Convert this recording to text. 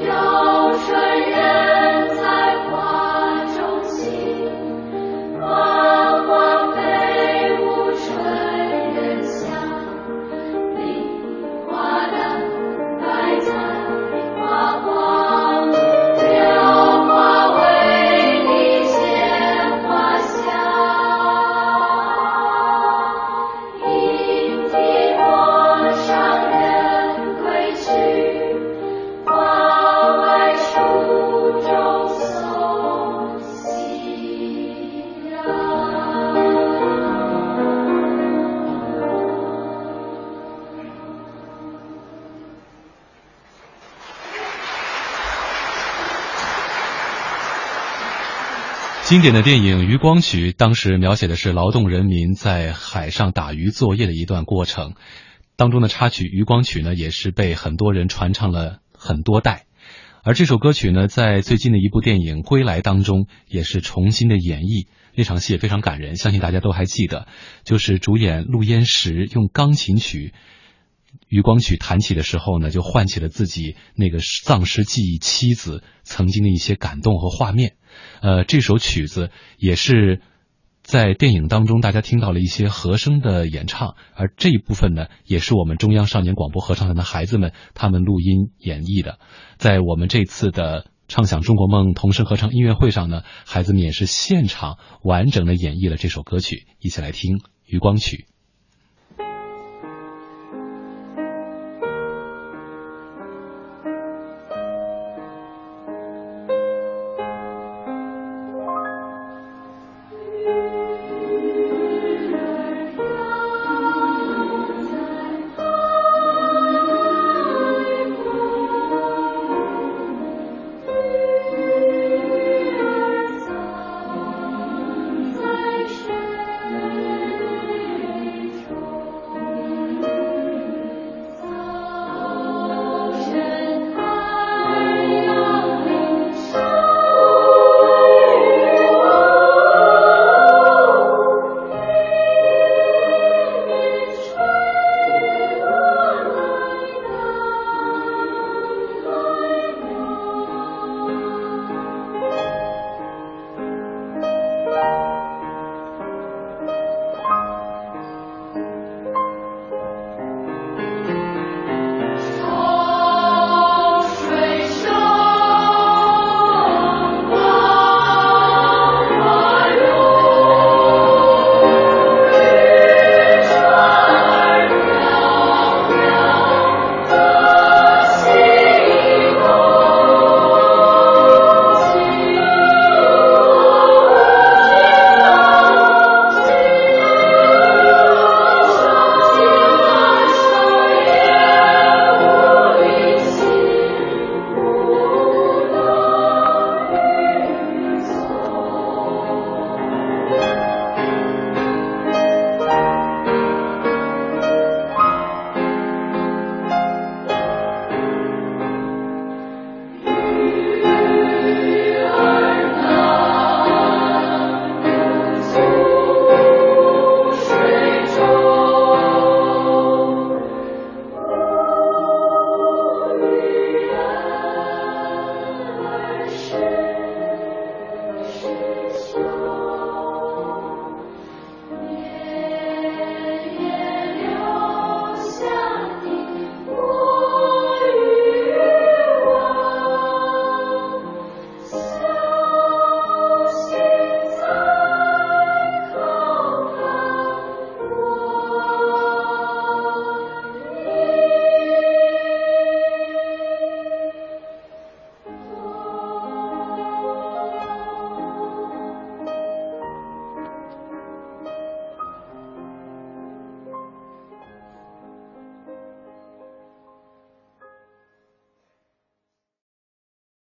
your 经典的电影《渔光曲》当时描写的是劳动人民在海上打鱼作业的一段过程，当中的插曲《渔光曲》呢，也是被很多人传唱了很多代。而这首歌曲呢，在最近的一部电影《归来》当中也是重新的演绎，那场戏也非常感人，相信大家都还记得，就是主演陆焉识用钢琴曲。余光曲弹起的时候呢，就唤起了自己那个丧失记忆妻子曾经的一些感动和画面。呃，这首曲子也是在电影当中大家听到了一些和声的演唱，而这一部分呢，也是我们中央少年广播合唱团的孩子们他们录音演绎的。在我们这次的畅想中国梦童声合唱音乐会上呢，孩子们也是现场完整的演绎了这首歌曲，一起来听《余光曲》。